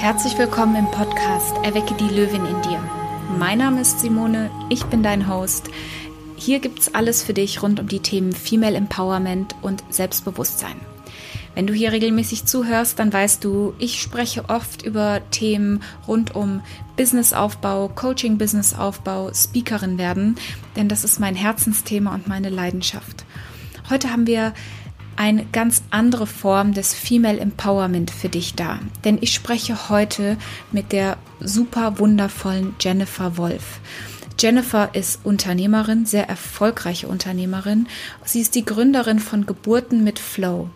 Herzlich willkommen im Podcast Erwecke die Löwin in dir. Mein Name ist Simone, ich bin dein Host. Hier gibt's alles für dich rund um die Themen Female Empowerment und Selbstbewusstsein. Wenn du hier regelmäßig zuhörst, dann weißt du, ich spreche oft über Themen rund um Businessaufbau, Coaching Businessaufbau, Speakerin werden, denn das ist mein Herzensthema und meine Leidenschaft. Heute haben wir eine ganz andere Form des Female Empowerment für dich da. Denn ich spreche heute mit der super wundervollen Jennifer Wolf. Jennifer ist Unternehmerin, sehr erfolgreiche Unternehmerin. Sie ist die Gründerin von Geburten mit Flow,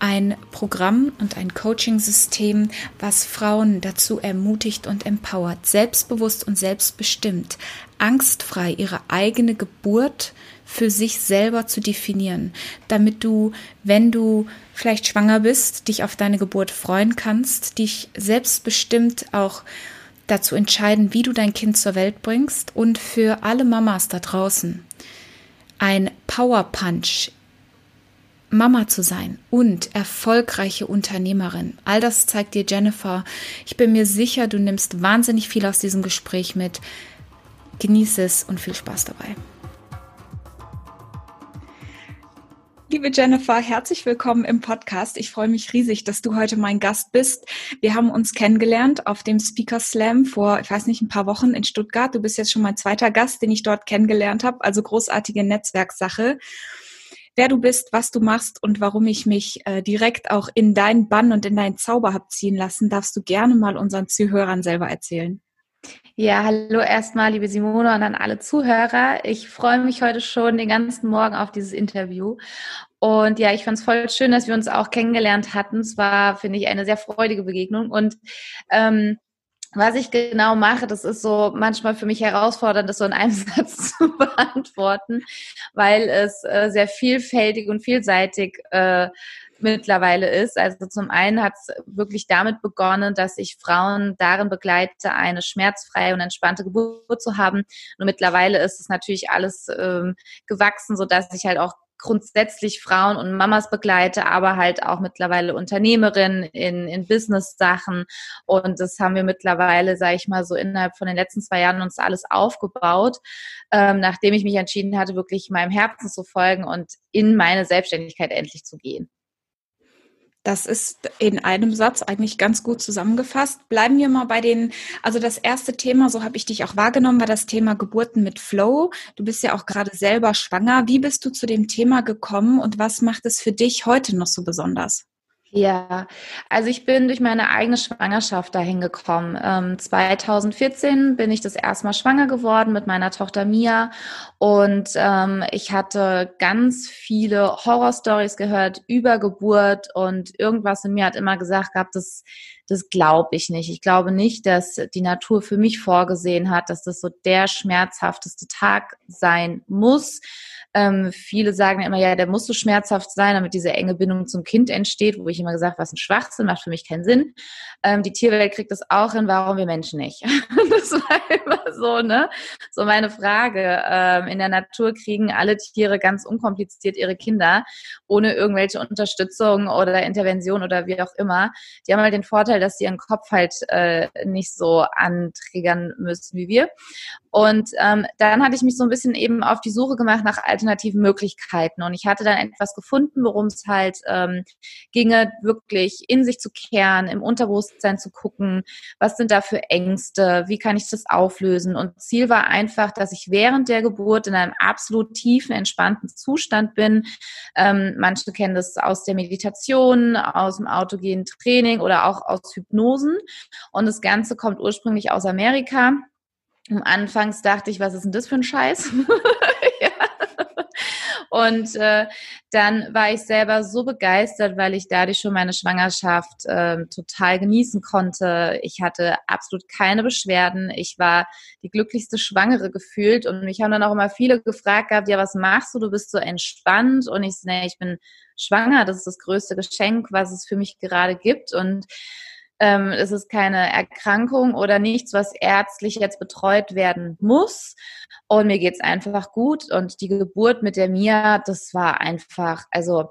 ein Programm und ein Coaching-System, was Frauen dazu ermutigt und empowert, selbstbewusst und selbstbestimmt, angstfrei ihre eigene Geburt für sich selber zu definieren, damit du, wenn du vielleicht schwanger bist, dich auf deine Geburt freuen kannst, dich selbstbestimmt auch dazu entscheiden, wie du dein Kind zur Welt bringst und für alle Mamas da draußen ein Power Punch Mama zu sein und erfolgreiche Unternehmerin. All das zeigt dir Jennifer. Ich bin mir sicher, du nimmst wahnsinnig viel aus diesem Gespräch mit. Genieße es und viel Spaß dabei. Liebe Jennifer, herzlich willkommen im Podcast. Ich freue mich riesig, dass du heute mein Gast bist. Wir haben uns kennengelernt auf dem Speaker Slam vor, ich weiß nicht, ein paar Wochen in Stuttgart. Du bist jetzt schon mein zweiter Gast, den ich dort kennengelernt habe. Also großartige Netzwerksache. Wer du bist, was du machst und warum ich mich äh, direkt auch in deinen Bann und in deinen Zauber hab ziehen lassen, darfst du gerne mal unseren Zuhörern selber erzählen. Ja, hallo erstmal, liebe Simone und an alle Zuhörer. Ich freue mich heute schon den ganzen Morgen auf dieses Interview. Und ja, ich fand es voll schön, dass wir uns auch kennengelernt hatten. Es war, finde ich, eine sehr freudige Begegnung. Und ähm, was ich genau mache, das ist so manchmal für mich herausfordernd, das so in einem Satz zu beantworten, weil es äh, sehr vielfältig und vielseitig äh, mittlerweile ist. Also zum einen hat es wirklich damit begonnen, dass ich Frauen darin begleite, eine schmerzfreie und entspannte Geburt zu haben. Und mittlerweile ist es natürlich alles ähm, gewachsen, so dass ich halt auch grundsätzlich Frauen und Mamas begleite, aber halt auch mittlerweile Unternehmerinnen in, in Business-Sachen. Und das haben wir mittlerweile, sage ich mal, so innerhalb von den letzten zwei Jahren uns alles aufgebaut, ähm, nachdem ich mich entschieden hatte, wirklich meinem Herzen zu folgen und in meine Selbstständigkeit endlich zu gehen. Das ist in einem Satz eigentlich ganz gut zusammengefasst. Bleiben wir mal bei den, also das erste Thema, so habe ich dich auch wahrgenommen, war das Thema Geburten mit Flow. Du bist ja auch gerade selber schwanger. Wie bist du zu dem Thema gekommen und was macht es für dich heute noch so besonders? Ja, also ich bin durch meine eigene Schwangerschaft dahin gekommen. Ähm, 2014 bin ich das erste Mal schwanger geworden mit meiner Tochter Mia und ähm, ich hatte ganz viele Horrorstories gehört über Geburt und irgendwas in mir hat immer gesagt gehabt, das, das glaube ich nicht. Ich glaube nicht, dass die Natur für mich vorgesehen hat, dass das so der schmerzhafteste Tag sein muss ähm, viele sagen immer, ja, der muss so schmerzhaft sein, damit diese enge Bindung zum Kind entsteht, wo ich immer gesagt, was ein Schwachsinn, macht für mich keinen Sinn. Ähm, die Tierwelt kriegt das auch hin, warum wir Menschen nicht? das war immer so, ne? So meine Frage. Ähm, in der Natur kriegen alle Tiere ganz unkompliziert ihre Kinder, ohne irgendwelche Unterstützung oder Intervention oder wie auch immer. Die haben halt den Vorteil, dass sie ihren Kopf halt äh, nicht so anträgern müssen wie wir. Und ähm, dann hatte ich mich so ein bisschen eben auf die Suche gemacht nach alternativen Möglichkeiten. Und ich hatte dann etwas gefunden, worum es halt ähm, ginge, wirklich in sich zu kehren, im Unterbewusstsein zu gucken, was sind da für Ängste, wie kann ich das auflösen. Und Ziel war einfach, dass ich während der Geburt in einem absolut tiefen, entspannten Zustand bin. Ähm, manche kennen das aus der Meditation, aus dem autogenen Training oder auch aus Hypnosen. Und das Ganze kommt ursprünglich aus Amerika. Am Anfangs dachte ich, was ist denn das für ein Scheiß? ja. Und äh, dann war ich selber so begeistert, weil ich dadurch schon meine Schwangerschaft äh, total genießen konnte. Ich hatte absolut keine Beschwerden. Ich war die glücklichste Schwangere gefühlt. Und mich haben dann auch immer viele gefragt gehabt, ja, was machst du? Du bist so entspannt. Und ich, nee, ich bin schwanger. Das ist das größte Geschenk, was es für mich gerade gibt. Und ähm, es ist keine Erkrankung oder nichts, was ärztlich jetzt betreut werden muss. Und mir geht's einfach gut. Und die Geburt mit der Mia, das war einfach, also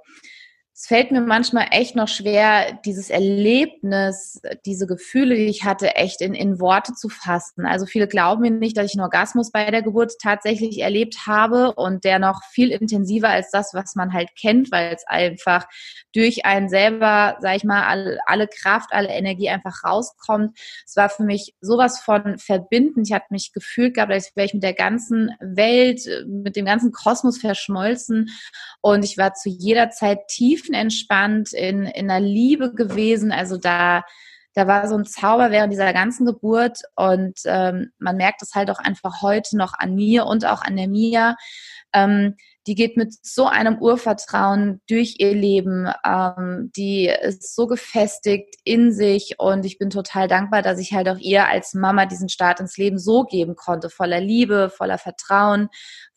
es fällt mir manchmal echt noch schwer, dieses Erlebnis, diese Gefühle, die ich hatte, echt in, in Worte zu fassen. Also viele glauben mir nicht, dass ich einen Orgasmus bei der Geburt tatsächlich erlebt habe und der noch viel intensiver als das, was man halt kennt, weil es einfach durch einen selber, sag ich mal, alle, alle Kraft, alle Energie einfach rauskommt. Es war für mich sowas von verbindend. Ich hatte mich gefühlt gehabt, als wäre ich mit der ganzen Welt, mit dem ganzen Kosmos verschmolzen und ich war zu jeder Zeit tiefenentspannt, in, in einer Liebe gewesen. Also da, da war so ein Zauber während dieser ganzen Geburt und ähm, man merkt es halt auch einfach heute noch an mir und auch an der Mia. Ähm, die geht mit so einem Urvertrauen durch ihr Leben, ähm, die ist so gefestigt in sich und ich bin total dankbar, dass ich halt auch ihr als Mama diesen Start ins Leben so geben konnte, voller Liebe, voller Vertrauen,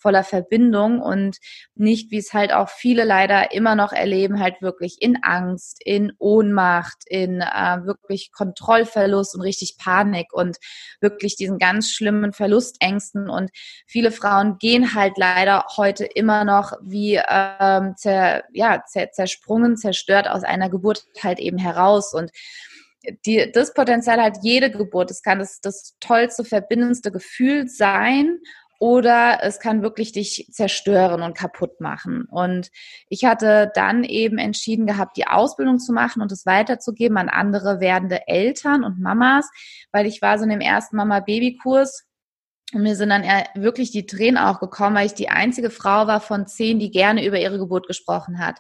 voller Verbindung und nicht, wie es halt auch viele leider immer noch erleben, halt wirklich in Angst, in Ohnmacht, in äh, wirklich Kontrollverlust und richtig Panik und wirklich diesen ganz schlimmen Verlustängsten und viele Frauen gehen halt leider heute immer noch wie ähm, zer, ja, zer, zersprungen, zerstört aus einer Geburt halt eben heraus. Und die, das Potenzial hat jede Geburt. Es kann das, das tollste, verbindendste Gefühl sein oder es kann wirklich dich zerstören und kaputt machen. Und ich hatte dann eben entschieden gehabt, die Ausbildung zu machen und es weiterzugeben an andere werdende Eltern und Mamas, weil ich war so in dem ersten Mama-Baby-Kurs und mir sind dann wirklich die Tränen auch gekommen, weil ich die einzige Frau war von zehn, die gerne über ihre Geburt gesprochen hat.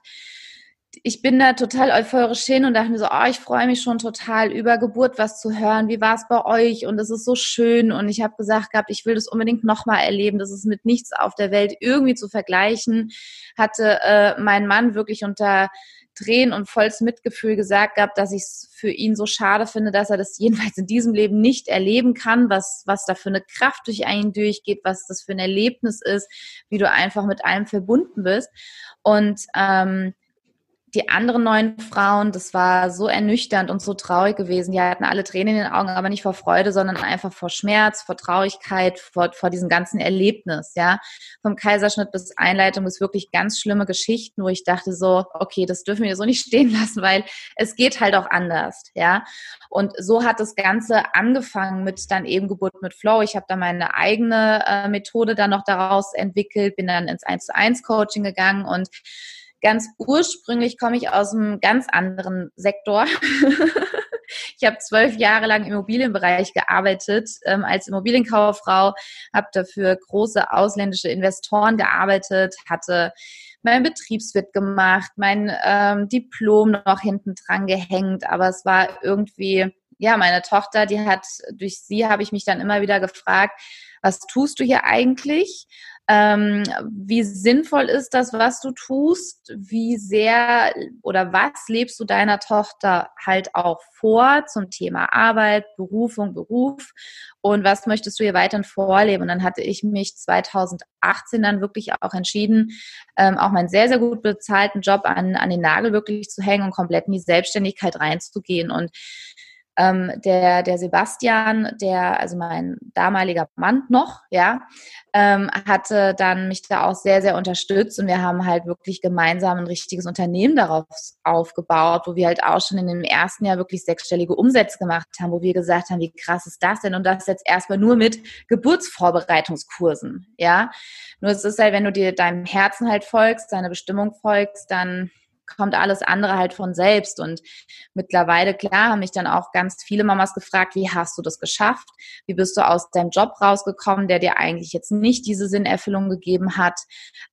Ich bin da total euphorisch hin und dachte mir so, oh, ich freue mich schon total über Geburt was zu hören. Wie war es bei euch? Und es ist so schön. Und ich habe gesagt gehabt, ich will das unbedingt nochmal erleben. Das ist mit nichts auf der Welt irgendwie zu vergleichen. Hatte äh, mein Mann wirklich unter Tränen und volles Mitgefühl gesagt gehabt, dass ich es für ihn so schade finde, dass er das jedenfalls in diesem Leben nicht erleben kann, was, was da für eine Kraft durch einen durchgeht, was das für ein Erlebnis ist, wie du einfach mit allem verbunden bist. Und ähm, die anderen neun Frauen, das war so ernüchternd und so traurig gewesen. Die hatten alle Tränen in den Augen, aber nicht vor Freude, sondern einfach vor Schmerz, vor Traurigkeit, vor, vor diesem ganzen Erlebnis, ja. Vom Kaiserschnitt bis Einleitung bis wirklich ganz schlimme Geschichten, wo ich dachte so, okay, das dürfen wir so nicht stehen lassen, weil es geht halt auch anders, ja. Und so hat das Ganze angefangen mit dann eben Geburt mit Flow. Ich habe da meine eigene äh, Methode dann noch daraus entwickelt, bin dann ins 1 zu 1 Coaching gegangen und Ganz ursprünglich komme ich aus einem ganz anderen Sektor. ich habe zwölf Jahre lang im Immobilienbereich gearbeitet ähm, als Immobilienkauffrau, habe dafür große ausländische Investoren gearbeitet, hatte mein Betriebswirt gemacht, mein ähm, Diplom noch hinten dran gehängt, aber es war irgendwie, ja, meine Tochter, die hat, durch sie habe ich mich dann immer wieder gefragt, was tust du hier eigentlich? Ähm, wie sinnvoll ist das, was du tust? Wie sehr oder was lebst du deiner Tochter halt auch vor zum Thema Arbeit, Berufung, Beruf? Und was möchtest du ihr weiterhin vorleben? Und dann hatte ich mich 2018 dann wirklich auch entschieden, ähm, auch meinen sehr, sehr gut bezahlten Job an, an den Nagel wirklich zu hängen und komplett in die Selbstständigkeit reinzugehen. Und ähm, der, der Sebastian, der, also mein damaliger Mann noch, ja, ähm, hatte dann mich da auch sehr, sehr unterstützt und wir haben halt wirklich gemeinsam ein richtiges Unternehmen darauf aufgebaut, wo wir halt auch schon in dem ersten Jahr wirklich sechsstellige Umsätze gemacht haben, wo wir gesagt haben, wie krass ist das denn? Und das jetzt erstmal nur mit Geburtsvorbereitungskursen, ja. Nur es ist halt, wenn du dir deinem Herzen halt folgst, deiner Bestimmung folgst, dann kommt alles andere halt von selbst. Und mittlerweile, klar, haben mich dann auch ganz viele Mamas gefragt, wie hast du das geschafft? Wie bist du aus deinem Job rausgekommen, der dir eigentlich jetzt nicht diese Sinnerfüllung gegeben hat,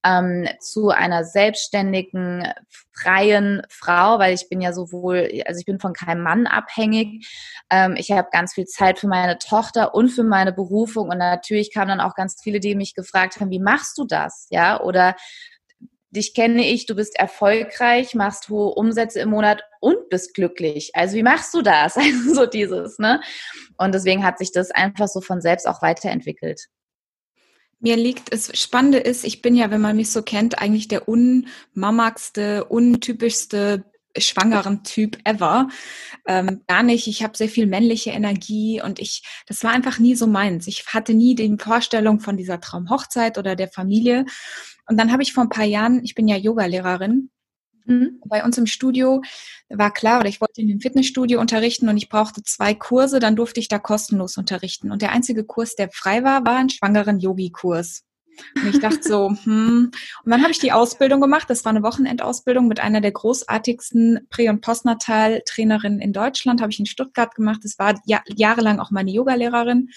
ähm, zu einer selbstständigen, freien Frau, weil ich bin ja sowohl, also ich bin von keinem Mann abhängig. Ähm, ich habe ganz viel Zeit für meine Tochter und für meine Berufung. Und natürlich kamen dann auch ganz viele, die mich gefragt haben, wie machst du das? Ja, oder dich kenne ich, du bist erfolgreich, machst hohe Umsätze im Monat und bist glücklich. Also wie machst du das? Also so dieses, ne? Und deswegen hat sich das einfach so von selbst auch weiterentwickelt. Mir liegt es, Spannende ist, ich bin ja, wenn man mich so kennt, eigentlich der unmamagste, untypischste schwangeren Typ ever. Ähm, gar nicht. Ich habe sehr viel männliche Energie und ich, das war einfach nie so meins. Ich hatte nie die Vorstellung von dieser Traumhochzeit oder der Familie. Und dann habe ich vor ein paar Jahren, ich bin ja Yogalehrerin, Mhm. Bei uns im Studio war klar, oder ich wollte in dem Fitnessstudio unterrichten und ich brauchte zwei Kurse, dann durfte ich da kostenlos unterrichten. Und der einzige Kurs, der frei war, war ein schwangeren Yogi-Kurs. Und ich dachte so, hm. Und dann habe ich die Ausbildung gemacht. Das war eine Wochenendausbildung mit einer der großartigsten Prä- und Postnatal-Trainerinnen in Deutschland. Habe ich in Stuttgart gemacht. Das war jahrelang auch meine Yogalehrerin.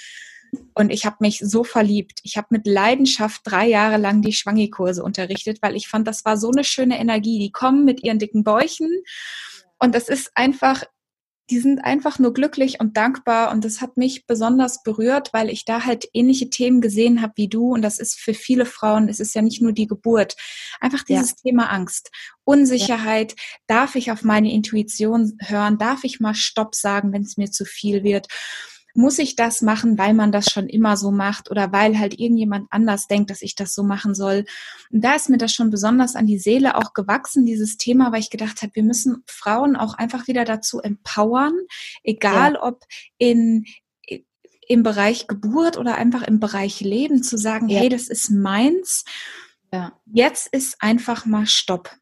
Und ich habe mich so verliebt. Ich habe mit Leidenschaft drei Jahre lang die Schwangikurse unterrichtet, weil ich fand, das war so eine schöne Energie. Die kommen mit ihren dicken Bäuchen. Und das ist einfach, die sind einfach nur glücklich und dankbar. Und das hat mich besonders berührt, weil ich da halt ähnliche Themen gesehen habe wie du. Und das ist für viele Frauen, es ist ja nicht nur die Geburt. Einfach dieses ja. Thema Angst, Unsicherheit. Ja. Darf ich auf meine Intuition hören? Darf ich mal Stopp sagen, wenn es mir zu viel wird? Muss ich das machen, weil man das schon immer so macht oder weil halt irgendjemand anders denkt, dass ich das so machen soll. Und da ist mir das schon besonders an die Seele auch gewachsen, dieses Thema, weil ich gedacht habe, wir müssen Frauen auch einfach wieder dazu empowern, egal ja. ob in im Bereich Geburt oder einfach im Bereich Leben zu sagen, ja. hey, das ist meins. Ja. Jetzt ist einfach mal Stopp.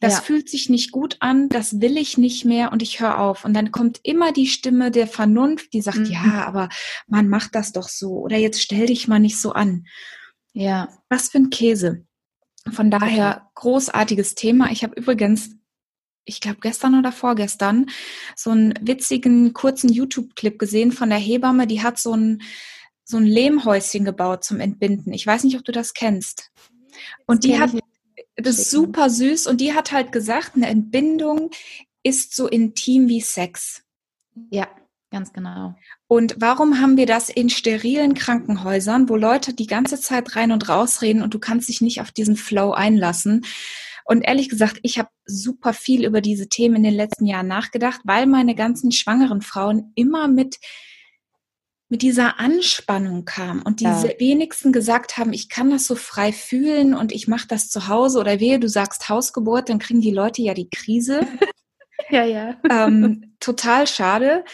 Das ja. fühlt sich nicht gut an, das will ich nicht mehr und ich höre auf. Und dann kommt immer die Stimme der Vernunft, die sagt, mhm. ja, aber man macht das doch so oder jetzt stell dich mal nicht so an. Ja. Was für ein Käse. Von daher großartiges Thema. Ich habe übrigens, ich glaube gestern oder vorgestern, so einen witzigen kurzen YouTube-Clip gesehen von der Hebamme, die hat so ein, so ein Lehmhäuschen gebaut zum Entbinden. Ich weiß nicht, ob du das kennst. Und die hat, das ist super süß und die hat halt gesagt, eine Entbindung ist so intim wie Sex. Ja, ganz genau. Und warum haben wir das in sterilen Krankenhäusern, wo Leute die ganze Zeit rein und raus reden und du kannst dich nicht auf diesen Flow einlassen? Und ehrlich gesagt, ich habe super viel über diese Themen in den letzten Jahren nachgedacht, weil meine ganzen schwangeren Frauen immer mit mit dieser Anspannung kam und die ja. wenigsten gesagt haben, ich kann das so frei fühlen und ich mache das zu Hause oder wehe, du sagst Hausgeburt, dann kriegen die Leute ja die Krise. ja, ja. Ähm, total schade.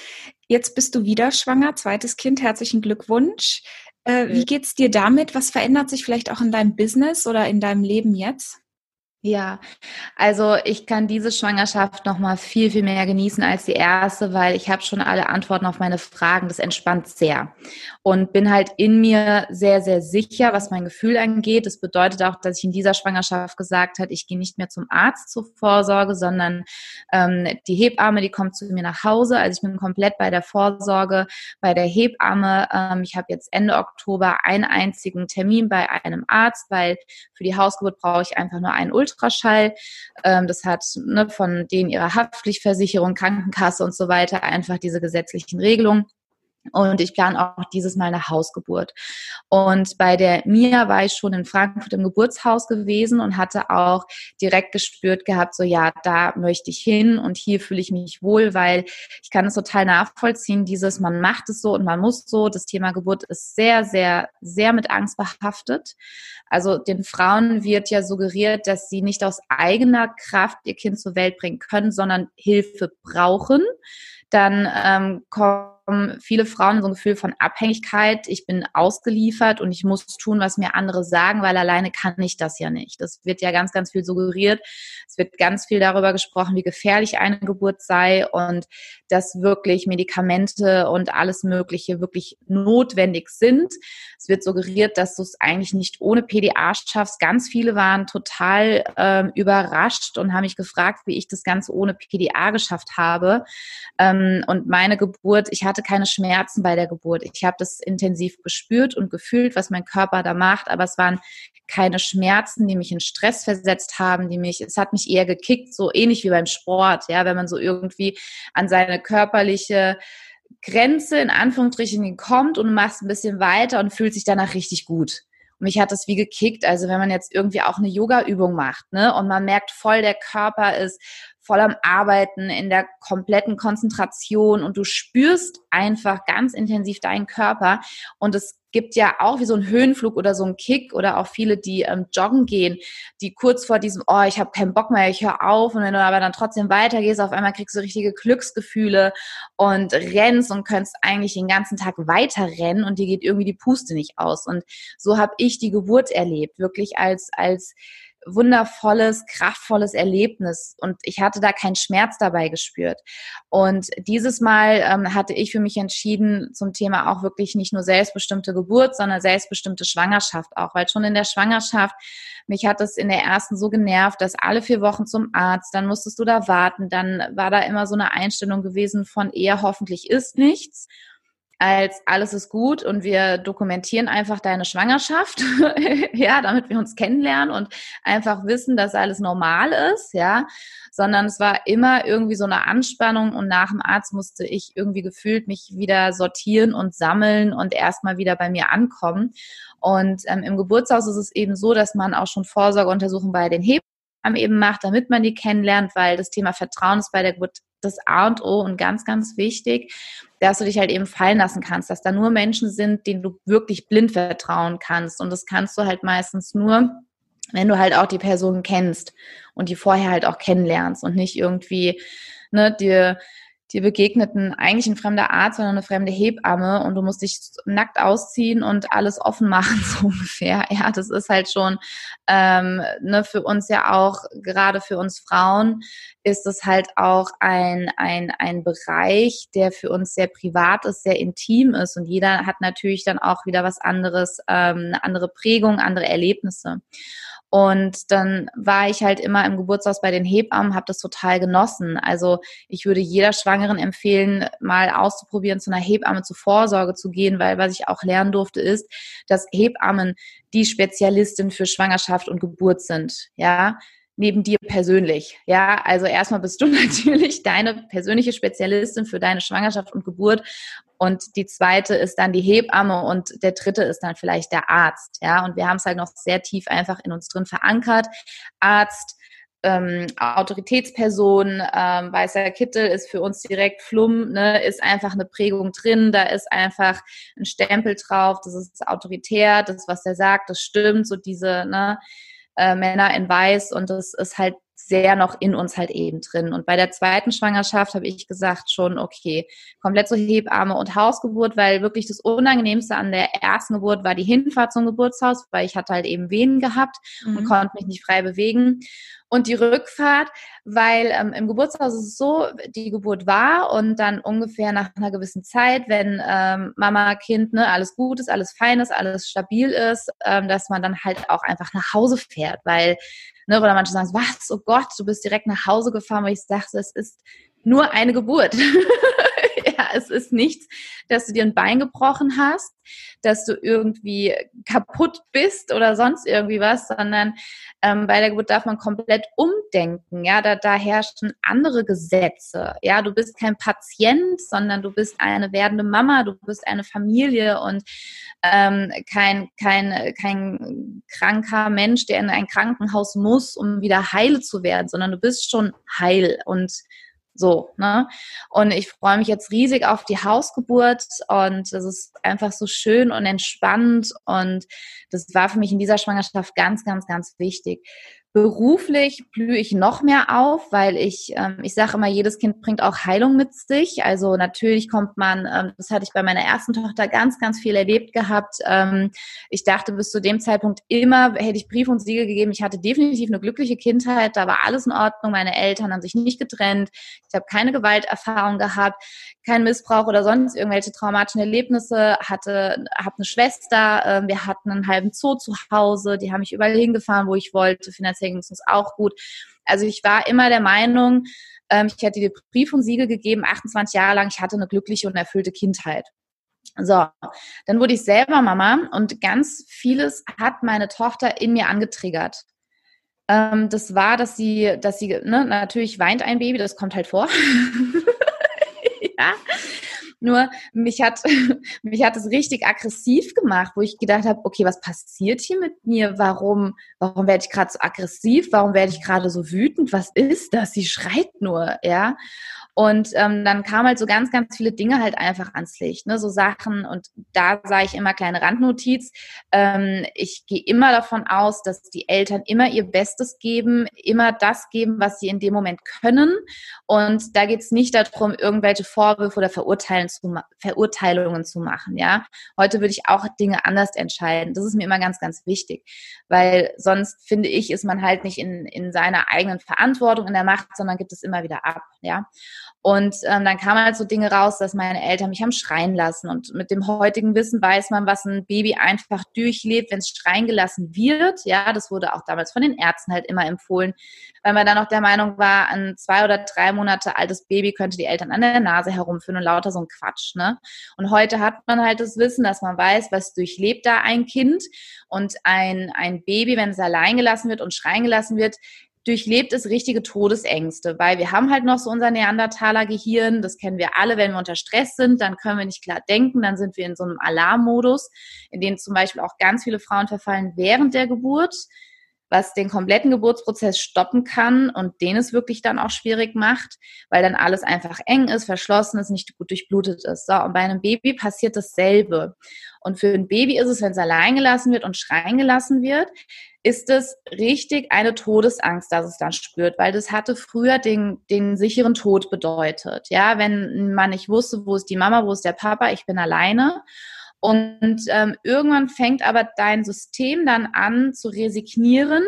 Jetzt bist du wieder schwanger, zweites Kind, herzlichen Glückwunsch. Äh, wie geht's dir damit? Was verändert sich vielleicht auch in deinem Business oder in deinem Leben jetzt? Ja, also ich kann diese Schwangerschaft noch mal viel viel mehr genießen als die erste, weil ich habe schon alle Antworten auf meine Fragen. Das entspannt sehr und bin halt in mir sehr sehr sicher, was mein Gefühl angeht. Das bedeutet auch, dass ich in dieser Schwangerschaft gesagt habe, ich gehe nicht mehr zum Arzt zur Vorsorge, sondern ähm, die Hebamme, die kommt zu mir nach Hause. Also ich bin komplett bei der Vorsorge, bei der Hebamme. Ähm, ich habe jetzt Ende Oktober einen einzigen Termin bei einem Arzt, weil für die Hausgeburt brauche ich einfach nur einen Ultraschall. Ultraschall. Ähm, das hat ne, von denen ihrer Haftpflichtversicherung, Krankenkasse und so weiter einfach diese gesetzlichen Regelungen. Und ich plane auch dieses Mal eine Hausgeburt. Und bei der Mia war ich schon in Frankfurt im Geburtshaus gewesen und hatte auch direkt gespürt gehabt, so ja, da möchte ich hin und hier fühle ich mich wohl, weil ich kann es total nachvollziehen, dieses man macht es so und man muss so. Das Thema Geburt ist sehr, sehr, sehr mit Angst behaftet. Also den Frauen wird ja suggeriert, dass sie nicht aus eigener Kraft ihr Kind zur Welt bringen können, sondern Hilfe brauchen. Dann ähm, kommt viele Frauen so ein Gefühl von Abhängigkeit. Ich bin ausgeliefert und ich muss tun, was mir andere sagen, weil alleine kann ich das ja nicht. Das wird ja ganz, ganz viel suggeriert. Es wird ganz viel darüber gesprochen, wie gefährlich eine Geburt sei und dass wirklich Medikamente und alles Mögliche wirklich notwendig sind. Es wird suggeriert, dass du es eigentlich nicht ohne PDA schaffst. Ganz viele waren total ähm, überrascht und haben mich gefragt, wie ich das Ganze ohne PDA geschafft habe. Ähm, und meine Geburt, ich hatte hatte keine Schmerzen bei der Geburt. Ich habe das intensiv gespürt und gefühlt, was mein Körper da macht, aber es waren keine Schmerzen, die mich in Stress versetzt haben, die mich, es hat mich eher gekickt, so ähnlich wie beim Sport, ja, wenn man so irgendwie an seine körperliche Grenze in Anführungsstrichen kommt und machst ein bisschen weiter und fühlt sich danach richtig gut. Und mich hat das wie gekickt. Also wenn man jetzt irgendwie auch eine Yoga-Übung macht, ne, und man merkt voll, der Körper ist voll am Arbeiten, in der kompletten Konzentration und du spürst einfach ganz intensiv deinen Körper. Und es gibt ja auch wie so ein Höhenflug oder so ein Kick oder auch viele, die ähm, joggen gehen, die kurz vor diesem, oh, ich habe keinen Bock mehr, ich höre auf. Und wenn du aber dann trotzdem weitergehst, auf einmal kriegst du richtige Glücksgefühle und rennst und kannst eigentlich den ganzen Tag weiter rennen und dir geht irgendwie die Puste nicht aus. Und so habe ich die Geburt erlebt, wirklich als als wundervolles, kraftvolles Erlebnis. Und ich hatte da keinen Schmerz dabei gespürt. Und dieses Mal ähm, hatte ich für mich entschieden zum Thema auch wirklich nicht nur selbstbestimmte Geburt, sondern selbstbestimmte Schwangerschaft auch, weil schon in der Schwangerschaft mich hat es in der ersten so genervt, dass alle vier Wochen zum Arzt, dann musstest du da warten, dann war da immer so eine Einstellung gewesen von eher hoffentlich ist nichts als alles ist gut und wir dokumentieren einfach deine Schwangerschaft, ja, damit wir uns kennenlernen und einfach wissen, dass alles normal ist, ja, sondern es war immer irgendwie so eine Anspannung und nach dem Arzt musste ich irgendwie gefühlt mich wieder sortieren und sammeln und erstmal wieder bei mir ankommen. Und ähm, im Geburtshaus ist es eben so, dass man auch schon Vorsorgeuntersuchungen bei den Hebammen eben macht, damit man die kennenlernt, weil das Thema Vertrauen ist bei der Geburt das A und O und ganz, ganz wichtig, dass du dich halt eben fallen lassen kannst, dass da nur Menschen sind, denen du wirklich blind vertrauen kannst. Und das kannst du halt meistens nur, wenn du halt auch die Person kennst und die vorher halt auch kennenlernst und nicht irgendwie ne, dir dir begegneten eigentlich ein fremder Arzt, sondern eine fremde Hebamme und du musst dich nackt ausziehen und alles offen machen, so ungefähr. Ja, das ist halt schon ähm, ne, für uns ja auch, gerade für uns Frauen, ist es halt auch ein, ein, ein Bereich, der für uns sehr privat ist, sehr intim ist und jeder hat natürlich dann auch wieder was anderes, ähm, eine andere Prägung, andere Erlebnisse. Und dann war ich halt immer im Geburtshaus bei den Hebammen, habe das total genossen. Also ich würde jeder Schwangeren empfehlen, mal auszuprobieren, zu einer Hebamme zur Vorsorge zu gehen, weil was ich auch lernen durfte, ist, dass Hebammen die Spezialistin für Schwangerschaft und Geburt sind. Ja, neben dir persönlich. Ja, also erstmal bist du natürlich deine persönliche Spezialistin für deine Schwangerschaft und Geburt. Und die zweite ist dann die Hebamme und der dritte ist dann vielleicht der Arzt. Ja, und wir haben es halt noch sehr tief einfach in uns drin verankert. Arzt, ähm, Autoritätsperson, ähm, weißer Kittel ist für uns direkt Flumm, ne, ist einfach eine Prägung drin, da ist einfach ein Stempel drauf, das ist autoritär, das, was er sagt, das stimmt, so diese, ne, äh, Männer in Weiß und das ist halt sehr noch in uns halt eben drin. Und bei der zweiten Schwangerschaft habe ich gesagt schon, okay, komplett so Hebamme und Hausgeburt, weil wirklich das Unangenehmste an der ersten Geburt war die Hinfahrt zum Geburtshaus, weil ich hatte halt eben Wehen gehabt mhm. und konnte mich nicht frei bewegen und die Rückfahrt, weil ähm, im Geburtshaus ist es so, die Geburt war und dann ungefähr nach einer gewissen Zeit, wenn ähm, Mama, Kind, ne, alles gut ist, alles fein ist, alles stabil ist, ähm, dass man dann halt auch einfach nach Hause fährt, weil, ne, oder manche sagen, was, oh Gott, du bist direkt nach Hause gefahren, weil ich dachte, es ist nur eine Geburt. ja, es ist nichts, dass du dir ein Bein gebrochen hast, dass du irgendwie kaputt bist oder sonst irgendwie was, sondern ähm, bei der Geburt darf man komplett umdenken. Ja, da, da herrschen andere Gesetze. Ja, du bist kein Patient, sondern du bist eine werdende Mama, du bist eine Familie und ähm, kein, kein, kein kranker Mensch, der in ein Krankenhaus muss, um wieder heil zu werden, sondern du bist schon heil und so, ne? Und ich freue mich jetzt riesig auf die Hausgeburt und das ist einfach so schön und entspannt und das war für mich in dieser Schwangerschaft ganz, ganz, ganz wichtig. Beruflich blühe ich noch mehr auf, weil ich, ähm, ich sage immer, jedes Kind bringt auch Heilung mit sich. Also natürlich kommt man, ähm, das hatte ich bei meiner ersten Tochter ganz, ganz viel erlebt gehabt. Ähm, ich dachte bis zu dem Zeitpunkt immer, hätte ich Brief und Siegel gegeben. Ich hatte definitiv eine glückliche Kindheit, da war alles in Ordnung. Meine Eltern haben sich nicht getrennt. Ich habe keine Gewalterfahrung gehabt, keinen Missbrauch oder sonst irgendwelche traumatischen Erlebnisse. Hatte, habe eine Schwester. Ähm, wir hatten einen halben Zoo zu Hause. Die haben mich überall hingefahren, wo ich wollte. Finanziell es uns auch gut. Also ich war immer der Meinung, ähm, ich hätte dir Brief und Siegel gegeben, 28 Jahre lang, ich hatte eine glückliche und erfüllte Kindheit. So, dann wurde ich selber Mama und ganz vieles hat meine Tochter in mir angetriggert. Ähm, das war, dass sie, dass sie, ne, natürlich weint ein Baby, das kommt halt vor. ja. Nur mich hat, mich hat es richtig aggressiv gemacht, wo ich gedacht habe, okay, was passiert hier mit mir? Warum, warum werde ich gerade so aggressiv? Warum werde ich gerade so wütend? Was ist das? Sie schreit nur, ja. Und ähm, dann kamen halt so ganz, ganz viele Dinge halt einfach ans Licht, ne? so Sachen. Und da sage ich immer kleine Randnotiz. Ähm, ich gehe immer davon aus, dass die Eltern immer ihr Bestes geben, immer das geben, was sie in dem Moment können. Und da geht es nicht darum, irgendwelche Vorwürfe oder Verurteilen zu Verurteilungen zu machen, ja. Heute würde ich auch Dinge anders entscheiden. Das ist mir immer ganz, ganz wichtig, weil sonst finde ich, ist man halt nicht in, in seiner eigenen Verantwortung in der Macht, sondern gibt es immer wieder ab, ja. Und ähm, dann kamen halt so Dinge raus, dass meine Eltern mich haben schreien lassen. Und mit dem heutigen Wissen weiß man, was ein Baby einfach durchlebt, wenn es schreien gelassen wird. Ja, das wurde auch damals von den Ärzten halt immer empfohlen, weil man dann auch der Meinung war, ein zwei oder drei Monate altes Baby könnte die Eltern an der Nase herumführen und lauter so ein Quatsch. Ne? Und heute hat man halt das Wissen, dass man weiß, was durchlebt da ein Kind. Und ein, ein Baby, wenn es allein gelassen wird und schreien gelassen wird, durchlebt es richtige Todesängste, weil wir haben halt noch so unser Neandertaler Gehirn, das kennen wir alle, wenn wir unter Stress sind, dann können wir nicht klar denken, dann sind wir in so einem Alarmmodus, in den zum Beispiel auch ganz viele Frauen verfallen während der Geburt, was den kompletten Geburtsprozess stoppen kann und den es wirklich dann auch schwierig macht, weil dann alles einfach eng ist, verschlossen ist, nicht gut durchblutet ist. So, und bei einem Baby passiert dasselbe. Und für ein Baby ist es, wenn es allein gelassen wird und schreien gelassen wird, ist es richtig eine Todesangst, dass es dann spürt, weil das hatte früher den, den sicheren Tod bedeutet. Ja, wenn man nicht wusste, wo ist die Mama, wo ist der Papa, ich bin alleine. Und ähm, irgendwann fängt aber dein System dann an zu resignieren,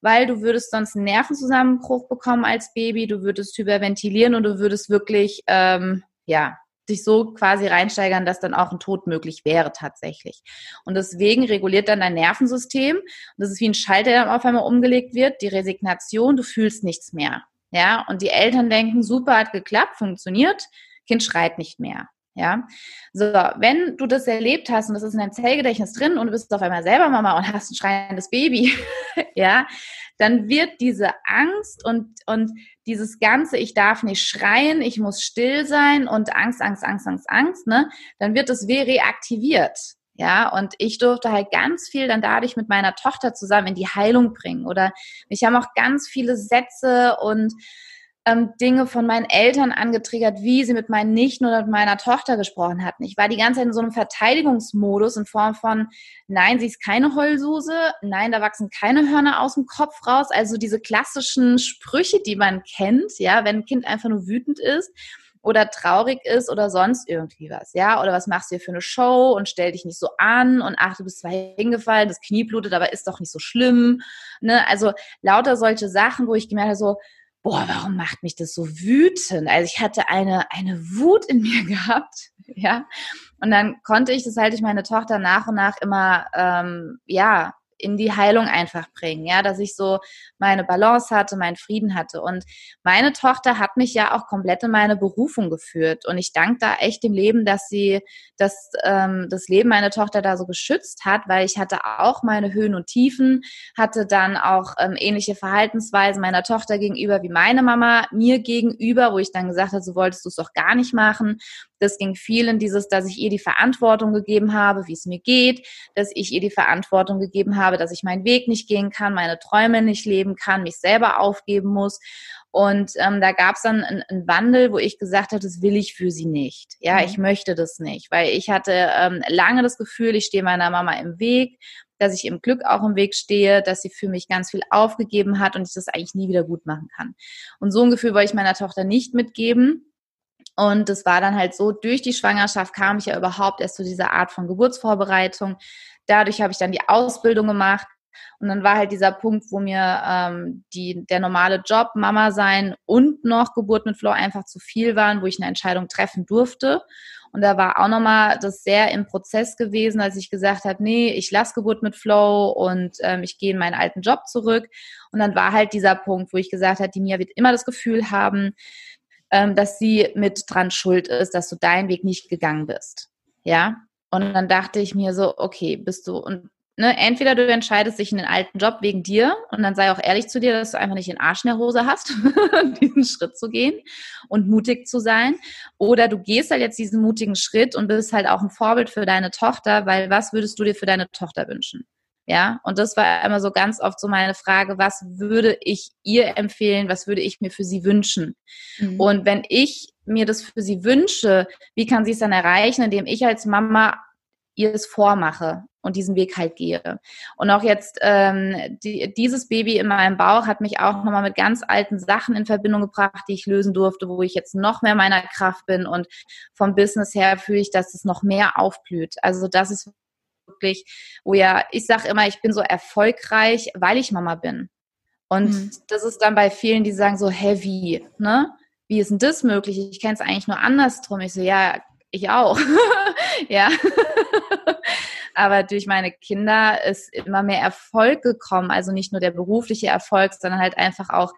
weil du würdest sonst einen Nervenzusammenbruch bekommen als Baby, du würdest hyperventilieren und du würdest wirklich, ähm, ja, dich so quasi reinsteigern, dass dann auch ein Tod möglich wäre tatsächlich. Und deswegen reguliert dann dein Nervensystem. Das ist wie ein Schalter, der dann auf einmal umgelegt wird. Die Resignation, du fühlst nichts mehr. Ja, und die Eltern denken, super, hat geklappt, funktioniert. Kind schreit nicht mehr. Ja, so, wenn du das erlebt hast und das ist in deinem Zellgedächtnis drin und du bist auf einmal selber Mama und hast ein schreiendes Baby, ja, dann wird diese Angst und, und dieses ganze, ich darf nicht schreien, ich muss still sein und Angst, Angst, Angst, Angst, Angst, ne, dann wird das W reaktiviert. Ja, und ich durfte halt ganz viel dann dadurch mit meiner Tochter zusammen in die Heilung bringen. Oder mich haben auch ganz viele Sätze und ähm, Dinge von meinen Eltern angetriggert, wie sie mit meinen Nichten oder mit meiner Tochter gesprochen hatten. Ich war die ganze Zeit in so einem Verteidigungsmodus in Form von, nein, sie ist keine Heulsuse, nein, da wachsen keine Hörner aus dem Kopf raus. Also diese klassischen Sprüche, die man kennt, ja, wenn ein Kind einfach nur wütend ist oder traurig ist oder sonst irgendwie was, ja, oder was machst du hier für eine Show und stell dich nicht so an und ach, du bist zwar hingefallen, das Knie blutet, aber ist doch nicht so schlimm, ne, also lauter solche Sachen, wo ich gemerkt habe, so, boah, warum macht mich das so wütend? Also ich hatte eine, eine Wut in mir gehabt, ja. Und dann konnte ich das halt durch meine Tochter nach und nach immer, ähm, ja, in die Heilung einfach bringen, ja, dass ich so meine Balance hatte, meinen Frieden hatte. Und meine Tochter hat mich ja auch komplett in meine Berufung geführt. Und ich danke da echt dem Leben, dass sie dass, ähm, das Leben meiner Tochter da so geschützt hat, weil ich hatte auch meine Höhen und Tiefen, hatte dann auch ähm, ähnliche Verhaltensweisen meiner Tochter gegenüber wie meine Mama mir gegenüber, wo ich dann gesagt habe, so wolltest du es doch gar nicht machen. Das ging viel in dieses, dass ich ihr die Verantwortung gegeben habe, wie es mir geht, dass ich ihr die Verantwortung gegeben habe, dass ich meinen Weg nicht gehen kann, meine Träume nicht leben kann, mich selber aufgeben muss. Und ähm, da gab es dann einen, einen, Wandel, wo ich gesagt habe, das will ich für sie nicht. Ja, mhm. ich möchte das nicht, weil ich hatte ähm, lange das Gefühl, ich stehe meiner Mama im Weg, dass ich im Glück auch im Weg stehe, dass sie für mich ganz viel aufgegeben hat und ich das eigentlich nie wieder gut machen kann. Und so ein Gefühl wollte ich meiner Tochter nicht mitgeben. Und das war dann halt so, durch die Schwangerschaft kam ich ja überhaupt erst zu dieser Art von Geburtsvorbereitung. Dadurch habe ich dann die Ausbildung gemacht. Und dann war halt dieser Punkt, wo mir ähm, die, der normale Job, Mama sein und noch Geburt mit Flo einfach zu viel waren, wo ich eine Entscheidung treffen durfte. Und da war auch nochmal das sehr im Prozess gewesen, als ich gesagt habe, nee, ich lasse Geburt mit Flow und ähm, ich gehe in meinen alten Job zurück. Und dann war halt dieser Punkt, wo ich gesagt habe, die Mia wird immer das Gefühl haben, dass sie mit dran schuld ist, dass du deinen Weg nicht gegangen bist. Ja. Und dann dachte ich mir so, okay, bist du, und ne, entweder du entscheidest dich in den alten Job wegen dir und dann sei auch ehrlich zu dir, dass du einfach nicht den Arsch in der Hose hast, diesen Schritt zu gehen und mutig zu sein. Oder du gehst halt jetzt diesen mutigen Schritt und bist halt auch ein Vorbild für deine Tochter, weil was würdest du dir für deine Tochter wünschen? Ja, und das war immer so ganz oft so meine Frage, was würde ich ihr empfehlen, was würde ich mir für sie wünschen? Mhm. Und wenn ich mir das für sie wünsche, wie kann sie es dann erreichen, indem ich als Mama ihr es vormache und diesen Weg halt gehe. Und auch jetzt ähm, die, dieses Baby in meinem Bauch hat mich auch nochmal mit ganz alten Sachen in Verbindung gebracht, die ich lösen durfte, wo ich jetzt noch mehr meiner Kraft bin und vom Business her fühle ich, dass es noch mehr aufblüht. Also das ist wirklich, wo ja, ich sage immer, ich bin so erfolgreich, weil ich Mama bin. Und mhm. das ist dann bei vielen, die sagen so, heavy, ne? Wie ist denn das möglich? Ich kenne es eigentlich nur andersrum. Ich so, ja, ich auch. ja. Aber durch meine Kinder ist immer mehr Erfolg gekommen. Also nicht nur der berufliche Erfolg, sondern halt einfach auch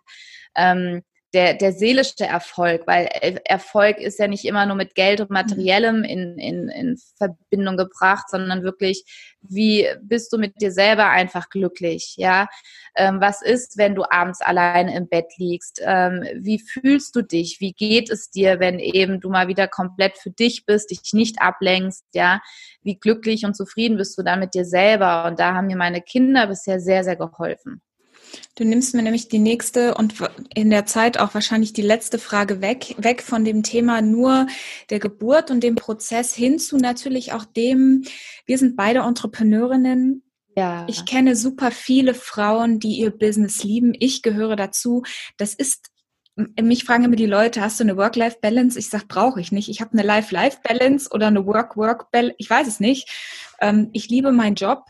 ähm, der, der seelische Erfolg, weil Erfolg ist ja nicht immer nur mit Geld und Materiellem in, in, in Verbindung gebracht, sondern wirklich, wie bist du mit dir selber einfach glücklich, ja? Ähm, was ist, wenn du abends alleine im Bett liegst? Ähm, wie fühlst du dich? Wie geht es dir, wenn eben du mal wieder komplett für dich bist, dich nicht ablenkst, ja? Wie glücklich und zufrieden bist du dann mit dir selber? Und da haben mir meine Kinder bisher sehr, sehr geholfen. Du nimmst mir nämlich die nächste und in der Zeit auch wahrscheinlich die letzte Frage weg, weg von dem Thema nur der Geburt und dem Prozess hin zu natürlich auch dem, wir sind beide Entrepreneurinnen. Ja. Ich kenne super viele Frauen, die ihr Business lieben. Ich gehöre dazu. Das ist mich fragen immer die Leute, hast du eine Work-Life-Balance? Ich sage, brauche ich nicht. Ich habe eine Life-Life-Balance oder eine Work-Work-Balance. Ich weiß es nicht. Ähm, ich liebe meinen Job.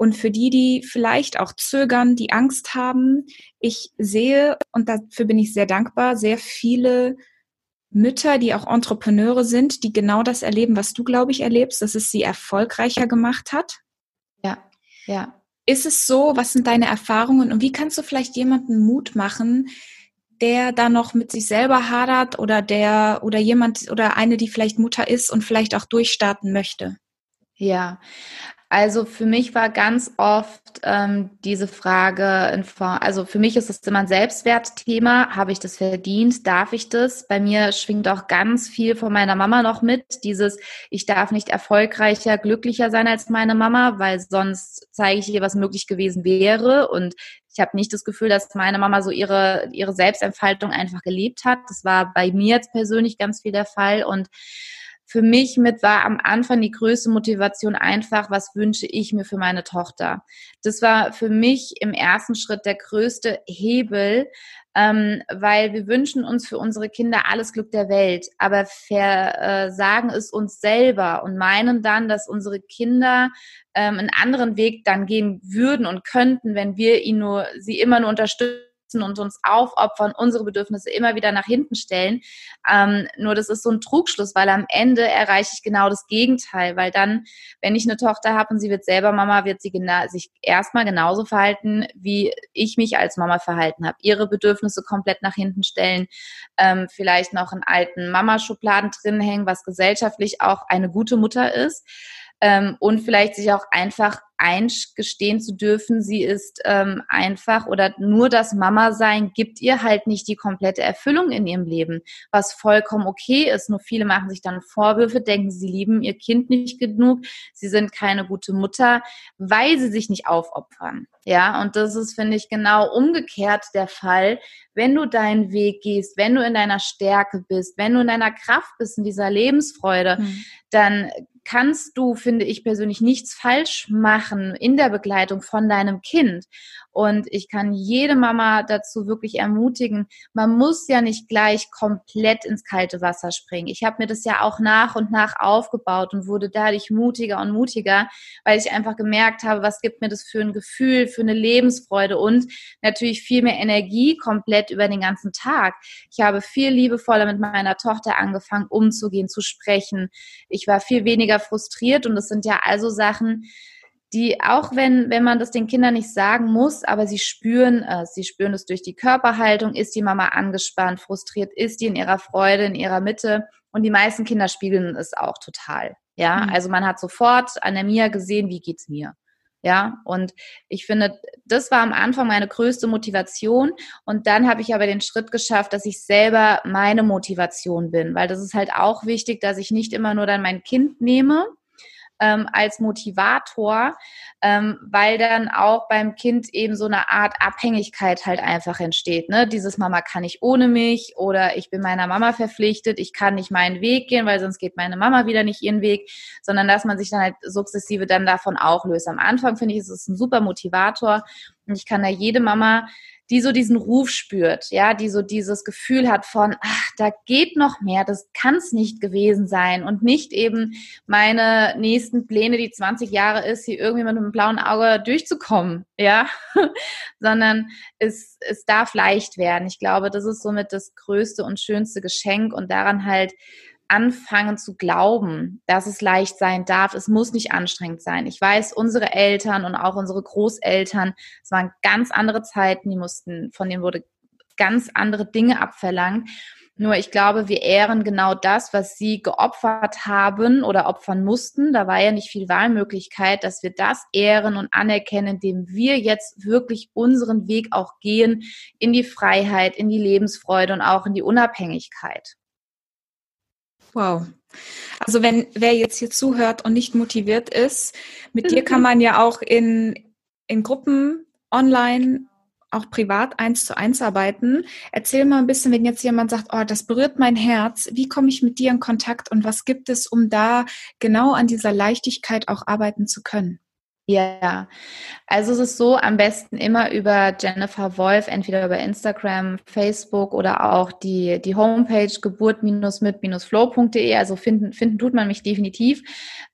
Und für die, die vielleicht auch zögern, die Angst haben, ich sehe, und dafür bin ich sehr dankbar, sehr viele Mütter, die auch Entrepreneure sind, die genau das erleben, was du, glaube ich, erlebst, dass es sie erfolgreicher gemacht hat. Ja, ja. Ist es so? Was sind deine Erfahrungen? Und wie kannst du vielleicht jemanden Mut machen, der da noch mit sich selber hadert oder der oder jemand oder eine, die vielleicht Mutter ist und vielleicht auch durchstarten möchte? Ja, also für mich war ganz oft ähm, diese Frage, in Form, also für mich ist es immer ein Selbstwertthema. Habe ich das verdient? Darf ich das? Bei mir schwingt auch ganz viel von meiner Mama noch mit. Dieses, ich darf nicht erfolgreicher, glücklicher sein als meine Mama, weil sonst zeige ich ihr, was möglich gewesen wäre. Und ich habe nicht das Gefühl, dass meine Mama so ihre, ihre Selbstentfaltung einfach gelebt hat. Das war bei mir jetzt persönlich ganz viel der Fall. Und für mich mit war am Anfang die größte Motivation einfach, was wünsche ich mir für meine Tochter. Das war für mich im ersten Schritt der größte Hebel, ähm, weil wir wünschen uns für unsere Kinder alles Glück der Welt, aber versagen es uns selber und meinen dann, dass unsere Kinder ähm, einen anderen Weg dann gehen würden und könnten, wenn wir ihn nur, sie immer nur unterstützen und uns aufopfern, unsere Bedürfnisse immer wieder nach hinten stellen. Ähm, nur das ist so ein Trugschluss, weil am Ende erreiche ich genau das Gegenteil, weil dann, wenn ich eine Tochter habe und sie wird selber Mama, wird sie sich erstmal genauso verhalten, wie ich mich als Mama verhalten habe. Ihre Bedürfnisse komplett nach hinten stellen, ähm, vielleicht noch einen alten Mama-Schubladen drin hängen, was gesellschaftlich auch eine gute Mutter ist. Ähm, und vielleicht sich auch einfach eingestehen zu dürfen, sie ist ähm, einfach oder nur das Mama-Sein gibt ihr halt nicht die komplette Erfüllung in ihrem Leben, was vollkommen okay ist. Nur viele machen sich dann Vorwürfe, denken, sie lieben ihr Kind nicht genug, sie sind keine gute Mutter, weil sie sich nicht aufopfern. Ja, und das ist, finde ich, genau umgekehrt der Fall. Wenn du deinen Weg gehst, wenn du in deiner Stärke bist, wenn du in deiner Kraft bist, in dieser Lebensfreude, mhm. dann kannst du, finde ich persönlich, nichts falsch machen in der Begleitung von deinem Kind. Und ich kann jede Mama dazu wirklich ermutigen, man muss ja nicht gleich komplett ins kalte Wasser springen. Ich habe mir das ja auch nach und nach aufgebaut und wurde dadurch mutiger und mutiger, weil ich einfach gemerkt habe, was gibt mir das für ein Gefühl, für eine Lebensfreude und natürlich viel mehr Energie komplett über den ganzen Tag. Ich habe viel liebevoller mit meiner Tochter angefangen, umzugehen, zu sprechen. Ich war viel weniger frustriert und das sind ja also Sachen, die auch wenn, wenn man das den Kindern nicht sagen muss, aber sie spüren es, sie spüren es durch die Körperhaltung, ist die Mama angespannt, frustriert, ist die in ihrer Freude, in ihrer Mitte und die meisten Kinder spiegeln es auch total. Ja, mhm. also man hat sofort an der Mia gesehen, wie geht's mir. Ja, und ich finde, das war am Anfang meine größte Motivation. Und dann habe ich aber den Schritt geschafft, dass ich selber meine Motivation bin, weil das ist halt auch wichtig, dass ich nicht immer nur dann mein Kind nehme ähm, als Motivator, ähm, weil dann auch beim Kind eben so eine Art Abhängigkeit halt einfach entsteht. Ne? Dieses Mama kann ich ohne mich oder ich bin meiner Mama verpflichtet, ich kann nicht meinen Weg gehen, weil sonst geht meine Mama wieder nicht ihren Weg, sondern dass man sich dann halt sukzessive dann davon auch löst. Am Anfang finde ich, ist es ein super Motivator und ich kann da jede Mama die so diesen Ruf spürt, ja, die so dieses Gefühl hat von, ach, da geht noch mehr, das kann es nicht gewesen sein und nicht eben meine nächsten Pläne, die 20 Jahre ist, hier irgendwie mit einem blauen Auge durchzukommen, ja, sondern es, es darf leicht werden. Ich glaube, das ist somit das größte und schönste Geschenk und daran halt anfangen zu glauben, dass es leicht sein darf. Es muss nicht anstrengend sein. Ich weiß, unsere Eltern und auch unsere Großeltern, es waren ganz andere Zeiten, die mussten, von denen wurde ganz andere Dinge abverlangt. Nur ich glaube, wir ehren genau das, was sie geopfert haben oder opfern mussten. Da war ja nicht viel Wahlmöglichkeit, dass wir das ehren und anerkennen, indem wir jetzt wirklich unseren Weg auch gehen in die Freiheit, in die Lebensfreude und auch in die Unabhängigkeit. Wow. Also wenn wer jetzt hier zuhört und nicht motiviert ist, mit dir kann man ja auch in, in Gruppen online auch privat eins zu eins arbeiten. Erzähl mal ein bisschen, wenn jetzt jemand sagt, oh, das berührt mein Herz, wie komme ich mit dir in Kontakt und was gibt es, um da genau an dieser Leichtigkeit auch arbeiten zu können? Ja, also es ist so, am besten immer über Jennifer Wolf, entweder über Instagram, Facebook oder auch die, die Homepage geburt-mit-flow.de. Also finden, finden tut man mich definitiv.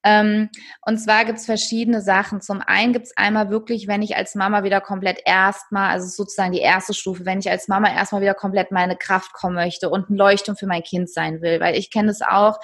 Ähm, und zwar gibt es verschiedene Sachen. Zum einen gibt es einmal wirklich, wenn ich als Mama wieder komplett erstmal, also sozusagen die erste Stufe, wenn ich als Mama erstmal wieder komplett meine Kraft kommen möchte und ein Leuchtturm für mein Kind sein will. Weil ich kenne es auch,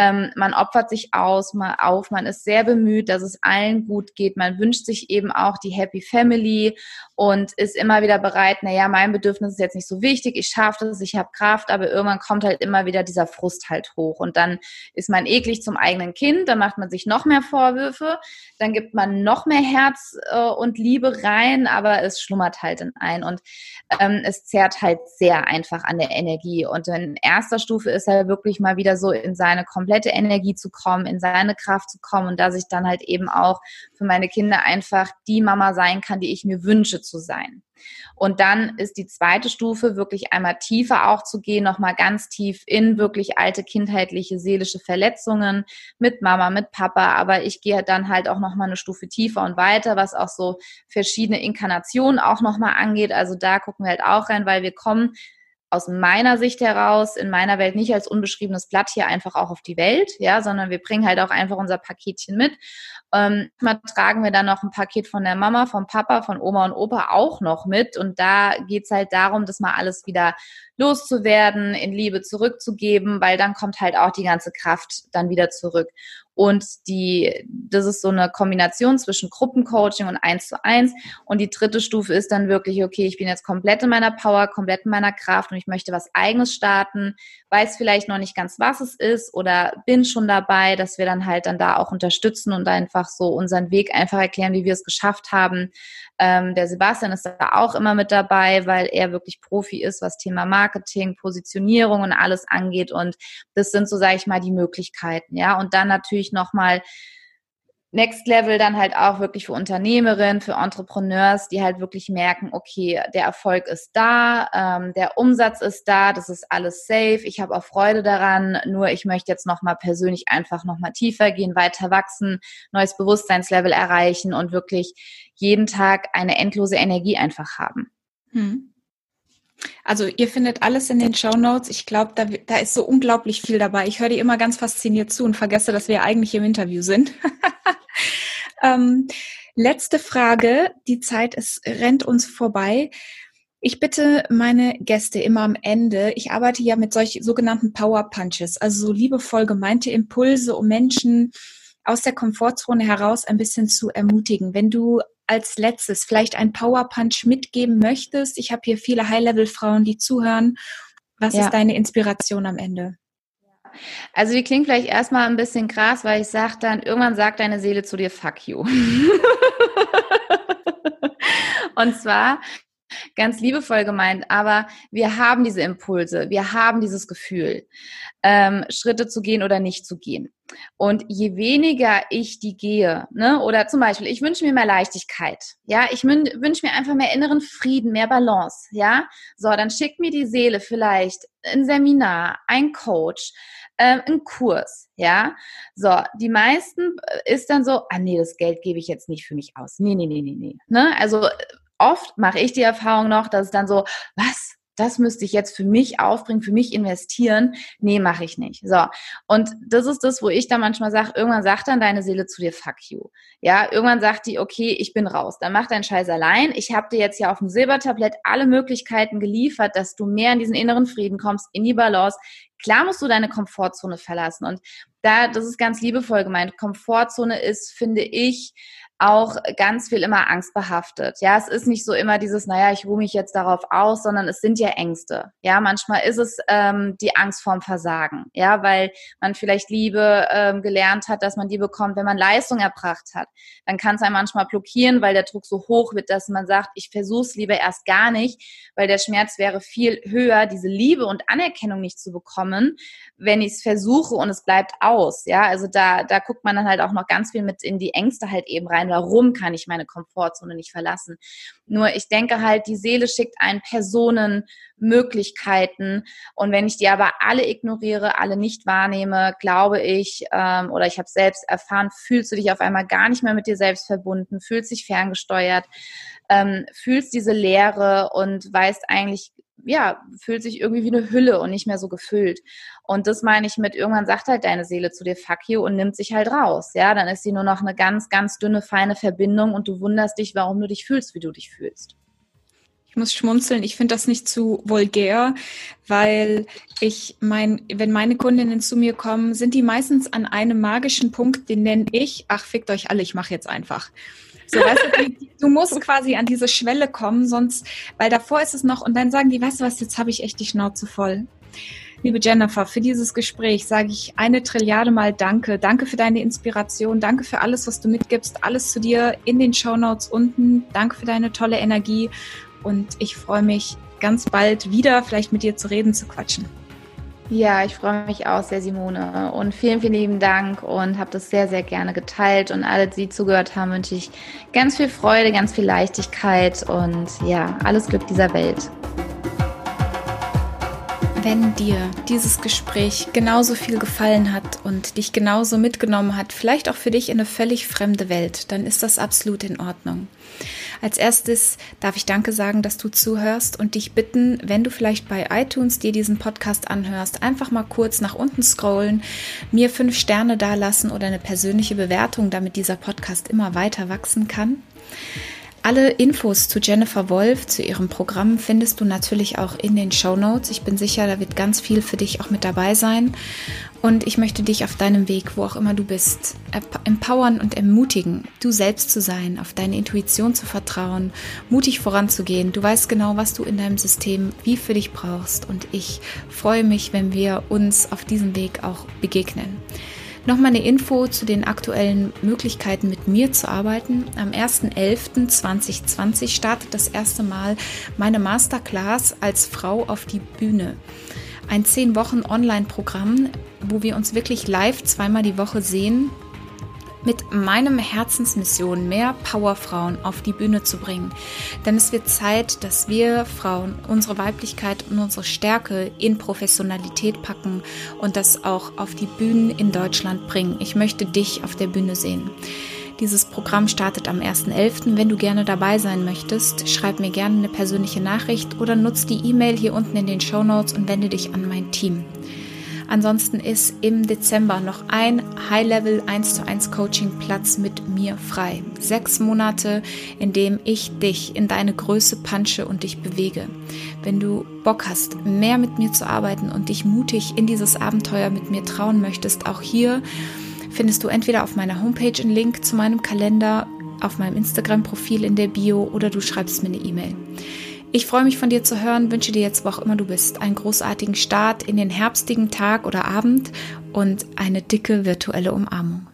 ähm, man opfert sich aus, mal auf, man ist sehr bemüht, dass es allen gut geht. Man wünscht sich eben auch die Happy Family und ist immer wieder bereit, naja, mein Bedürfnis ist jetzt nicht so wichtig, ich schaffe das, ich habe Kraft, aber irgendwann kommt halt immer wieder dieser Frust halt hoch. Und dann ist man eklig zum eigenen Kind, dann macht man sich noch mehr Vorwürfe, dann gibt man noch mehr Herz äh, und Liebe rein, aber es schlummert halt in ein und ähm, es zerrt halt sehr einfach an der Energie. Und in erster Stufe ist er wirklich mal wieder so in seine komplette Energie zu kommen, in seine Kraft zu kommen und dass ich dann halt eben auch für meine Kinder einfach die Mama sein kann, die ich mir wünsche zu sein. Und dann ist die zweite Stufe wirklich einmal tiefer auch zu gehen, nochmal ganz tief in wirklich alte kindheitliche seelische Verletzungen mit Mama, mit Papa. Aber ich gehe dann halt auch nochmal eine Stufe tiefer und weiter, was auch so verschiedene Inkarnationen auch nochmal angeht. Also da gucken wir halt auch rein, weil wir kommen aus meiner Sicht heraus in meiner Welt nicht als unbeschriebenes Blatt hier einfach auch auf die Welt, ja, sondern wir bringen halt auch einfach unser Paketchen mit. Ähm, mal tragen wir dann noch ein Paket von der Mama, vom Papa, von Oma und Opa auch noch mit. Und da geht's halt darum, das mal alles wieder loszuwerden, in Liebe zurückzugeben, weil dann kommt halt auch die ganze Kraft dann wieder zurück. Und die, das ist so eine Kombination zwischen Gruppencoaching und eins zu eins. Und die dritte Stufe ist dann wirklich, okay, ich bin jetzt komplett in meiner Power, komplett in meiner Kraft und ich möchte was eigenes starten, weiß vielleicht noch nicht ganz, was es ist oder bin schon dabei, dass wir dann halt dann da auch unterstützen und einfach so unseren Weg einfach erklären, wie wir es geschafft haben. Ähm, der Sebastian ist da auch immer mit dabei, weil er wirklich Profi ist, was Thema Marketing, Positionierung und alles angeht. Und das sind so, sage ich mal, die Möglichkeiten. Ja, und dann natürlich nochmal Next Level dann halt auch wirklich für Unternehmerinnen, für Entrepreneurs, die halt wirklich merken, okay, der Erfolg ist da, ähm, der Umsatz ist da, das ist alles safe, ich habe auch Freude daran, nur ich möchte jetzt nochmal persönlich einfach nochmal tiefer gehen, weiter wachsen, neues Bewusstseinslevel erreichen und wirklich jeden Tag eine endlose Energie einfach haben. Hm. Also ihr findet alles in den Show Notes. Ich glaube, da, da ist so unglaublich viel dabei. Ich höre dir immer ganz fasziniert zu und vergesse, dass wir eigentlich im Interview sind. ähm, letzte Frage. Die Zeit ist, rennt uns vorbei. Ich bitte meine Gäste immer am Ende. Ich arbeite ja mit solchen sogenannten Power Punches, also so liebevoll gemeinte Impulse, um Menschen aus der Komfortzone heraus ein bisschen zu ermutigen. Wenn du als letztes vielleicht ein Power Punch mitgeben möchtest, ich habe hier viele High-Level-Frauen, die zuhören. Was ja. ist deine Inspiration am Ende? Also die klingt vielleicht erstmal ein bisschen krass, weil ich sage dann, irgendwann sagt deine Seele zu dir, fuck you. Und zwar ganz liebevoll gemeint, aber wir haben diese Impulse, wir haben dieses Gefühl, ähm, Schritte zu gehen oder nicht zu gehen. Und je weniger ich die gehe, ne, oder zum Beispiel, ich wünsche mir mehr Leichtigkeit, ja, ich wünsche mir einfach mehr inneren Frieden, mehr Balance, ja, so, dann schickt mir die Seele vielleicht ein Seminar, ein Coach, ähm, ein Kurs, ja, so, die meisten äh, ist dann so, ah nee, das Geld gebe ich jetzt nicht für mich aus, nee, nee, nee, nee, nee, ne, also oft mache ich die Erfahrung noch, dass es dann so, was, das müsste ich jetzt für mich aufbringen, für mich investieren. Nee, mache ich nicht. So. Und das ist das, wo ich dann manchmal sage, irgendwann sagt dann deine Seele zu dir, fuck you. Ja, irgendwann sagt die, okay, ich bin raus. Dann mach deinen Scheiß allein. Ich habe dir jetzt hier auf dem Silbertablett alle Möglichkeiten geliefert, dass du mehr in diesen inneren Frieden kommst, in die Balance. Klar musst du deine Komfortzone verlassen. Und da, das ist ganz liebevoll gemeint. Komfortzone ist, finde ich, auch ganz viel immer angstbehaftet. Ja, es ist nicht so immer dieses, naja, ich ruhe mich jetzt darauf aus, sondern es sind ja Ängste. Ja, manchmal ist es ähm, die Angst vorm Versagen. Ja, weil man vielleicht Liebe ähm, gelernt hat, dass man die bekommt, wenn man Leistung erbracht hat. Dann kann es einem manchmal blockieren, weil der Druck so hoch wird, dass man sagt, ich versuche es lieber erst gar nicht, weil der Schmerz wäre viel höher, diese Liebe und Anerkennung nicht zu bekommen, wenn ich es versuche und es bleibt aus. Ja, also da, da guckt man dann halt auch noch ganz viel mit in die Ängste halt eben rein warum kann ich meine Komfortzone nicht verlassen. Nur ich denke halt, die Seele schickt einen Personen, Möglichkeiten und wenn ich die aber alle ignoriere, alle nicht wahrnehme, glaube ich, ähm, oder ich habe selbst erfahren, fühlst du dich auf einmal gar nicht mehr mit dir selbst verbunden, fühlst dich ferngesteuert, ähm, fühlst diese Leere und weißt eigentlich ja, fühlt sich irgendwie wie eine Hülle und nicht mehr so gefüllt. Und das meine ich mit, irgendwann sagt halt deine Seele zu dir, fuck you, und nimmt sich halt raus. Ja, dann ist sie nur noch eine ganz, ganz dünne, feine Verbindung und du wunderst dich, warum du dich fühlst, wie du dich fühlst. Ich muss schmunzeln. Ich finde das nicht zu vulgär, weil ich mein, wenn meine Kundinnen zu mir kommen, sind die meistens an einem magischen Punkt, den nenne ich, ach, fickt euch alle, ich mache jetzt einfach. So, weißt du, du musst quasi an diese Schwelle kommen, sonst, weil davor ist es noch, und dann sagen die, weißt du was, jetzt habe ich echt die Schnauze voll. Liebe Jennifer, für dieses Gespräch sage ich eine Trilliarde Mal Danke. Danke für deine Inspiration. Danke für alles, was du mitgibst. Alles zu dir in den Show Notes unten. Danke für deine tolle Energie. Und ich freue mich ganz bald wieder, vielleicht mit dir zu reden, zu quatschen. Ja, ich freue mich auch sehr, Simone. Und vielen, vielen lieben Dank und habe das sehr, sehr gerne geteilt. Und alle, die zugehört haben, wünsche ich ganz viel Freude, ganz viel Leichtigkeit und ja, alles Glück dieser Welt. Wenn dir dieses Gespräch genauso viel gefallen hat und dich genauso mitgenommen hat, vielleicht auch für dich in eine völlig fremde Welt, dann ist das absolut in Ordnung. Als erstes darf ich Danke sagen, dass du zuhörst und dich bitten, wenn du vielleicht bei iTunes dir diesen Podcast anhörst, einfach mal kurz nach unten scrollen, mir fünf Sterne dalassen oder eine persönliche Bewertung, damit dieser Podcast immer weiter wachsen kann. Alle Infos zu Jennifer Wolf, zu ihrem Programm, findest du natürlich auch in den Show Notes. Ich bin sicher, da wird ganz viel für dich auch mit dabei sein. Und ich möchte dich auf deinem Weg, wo auch immer du bist, empowern und ermutigen, du selbst zu sein, auf deine Intuition zu vertrauen, mutig voranzugehen. Du weißt genau, was du in deinem System wie für dich brauchst. Und ich freue mich, wenn wir uns auf diesem Weg auch begegnen. Nochmal eine Info zu den aktuellen Möglichkeiten, mit mir zu arbeiten. Am 1.11.2020 startet das erste Mal meine Masterclass als Frau auf die Bühne ein zehn Wochen Online-Programm, wo wir uns wirklich live zweimal die Woche sehen, mit meinem Herzensmission mehr Powerfrauen auf die Bühne zu bringen. Denn es wird Zeit, dass wir Frauen unsere Weiblichkeit und unsere Stärke in Professionalität packen und das auch auf die Bühnen in Deutschland bringen. Ich möchte dich auf der Bühne sehen. Dieses Programm startet am 1.11. Wenn du gerne dabei sein möchtest, schreib mir gerne eine persönliche Nachricht oder nutz die E-Mail hier unten in den Show Notes und wende dich an mein Team. Ansonsten ist im Dezember noch ein High-Level 1 zu 1 Coaching Platz mit mir frei. Sechs Monate, in dem ich dich in deine Größe punche und dich bewege. Wenn du Bock hast, mehr mit mir zu arbeiten und dich mutig in dieses Abenteuer mit mir trauen möchtest, auch hier findest du entweder auf meiner Homepage einen Link zu meinem Kalender, auf meinem Instagram-Profil in der Bio oder du schreibst mir eine E-Mail. Ich freue mich von dir zu hören, wünsche dir jetzt, wo auch immer du bist, einen großartigen Start in den herbstigen Tag oder Abend und eine dicke virtuelle Umarmung.